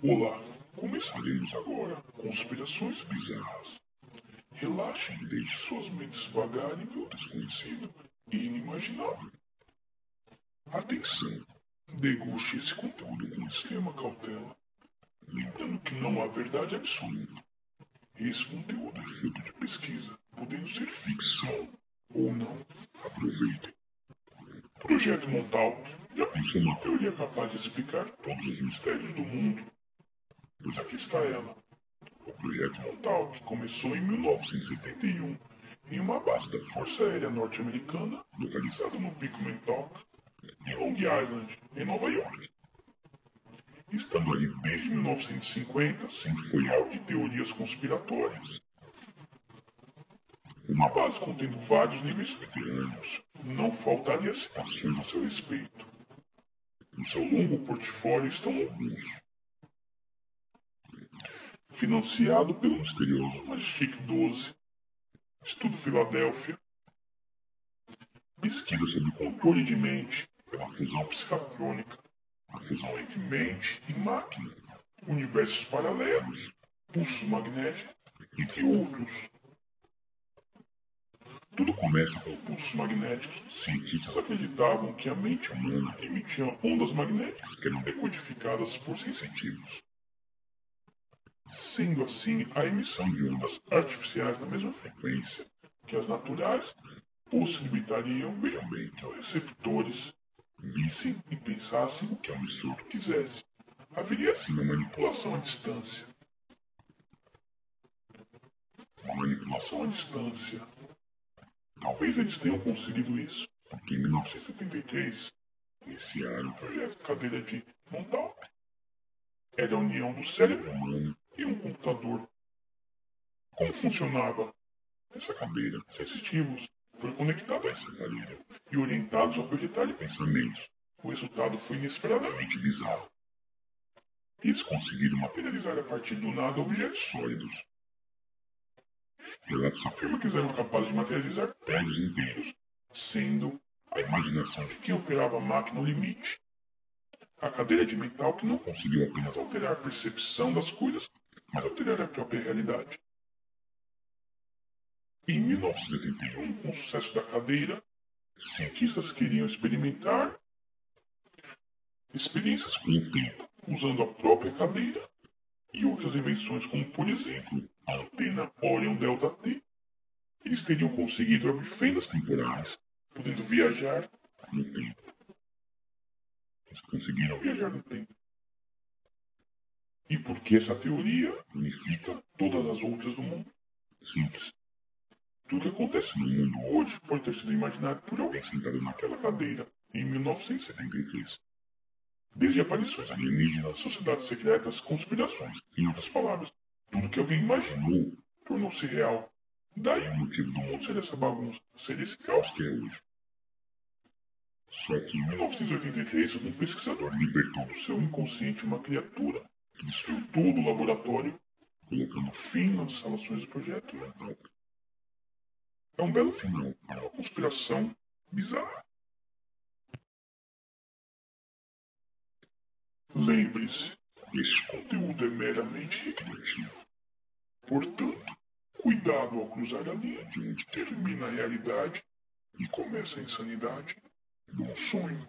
Olá, começaremos agora Conspirações Bizarras. Relaxem e deixe suas mentes vagarem pelo desconhecido e inimaginável. Atenção! Deguste esse conteúdo com extrema cautela, lembrando que não há verdade absoluta. Esse conteúdo é fruto de pesquisa, podendo ser ficção ou não. Aproveitem. Projeto Montauk já pensou uma teoria capaz de explicar todos os mistérios do mundo? Pois aqui está ela. O projeto Montauk começou em 1971 em uma base da Força Aérea Norte-Americana localizada no Pico Montauk, em Long Island, em Nova York. Estando ali desde 1950, sempre foi alvo de teorias conspiratórias. Uma base contendo vários níveis subterrâneos, não faltaria citações a seu respeito. No seu longo portfólio estão alguns. Financiado pelo misterioso Majestic 12, Estudo Filadélfia, pesquisa sobre controle de mente pela fusão psicatrônica, a fusão entre mente e máquina, universos paralelos, pulsos magnéticos, entre outros. Tudo começa com pulsos magnéticos. Cientistas acreditavam que a mente humana emitia ondas magnéticas que eram decodificadas por sensitivos. Sendo assim, a emissão de ondas artificiais na mesma frequência que as naturais possibilitariam, vejam bem, receptores vissem e pensassem o que a emissor quisesse. Haveria assim uma manipulação à distância. Uma manipulação à distância Talvez eles tenham conseguido isso, porque em 1973 iniciaram o projeto Cadeira de Montauk. Era a união do cérebro humano e um computador. Como funcionava essa cadeira? Sensitivos foram conectados a essa cadeira e orientados a projetar pensamentos. O resultado foi inesperadamente bizarro. Eles conseguiram materializar a partir do nada objetos sólidos, Relatos afirma que eles eram capazes de materializar prédios inteiros, sendo a imaginação de quem operava a máquina o limite. A cadeira de metal que não conseguiu apenas alterar a percepção das coisas, mas alterar a própria realidade. Em 1981, com o sucesso da cadeira, cientistas queriam experimentar experiências com o tempo, usando a própria cadeira e outras invenções, como por exemplo a antena Orion Delta T, eles teriam conseguido abrir fendas temporais, podendo viajar no tempo. Eles conseguiram viajar no tempo. E por que essa teoria unifica todas as outras do mundo? Simples. Tudo que acontece no mundo hoje pode ter sido imaginado por alguém sentado naquela cadeira em 1973. Desde aparições alienígenas, sociedades secretas, conspirações, em outras palavras, tudo que alguém imaginou tornou-se real. Daí o motivo do mundo ser essa bagunça, ser esse caos que é hoje. Só que em 1983, um pesquisador libertou do seu inconsciente uma criatura que destruiu todo o laboratório, colocando fim nas instalações do projeto mental. É um belo final para uma conspiração bizarra. Lembre-se, este conteúdo é meramente recreativo. Portanto, cuidado ao cruzar a linha de onde termina a realidade e começa a insanidade. Bom sonho.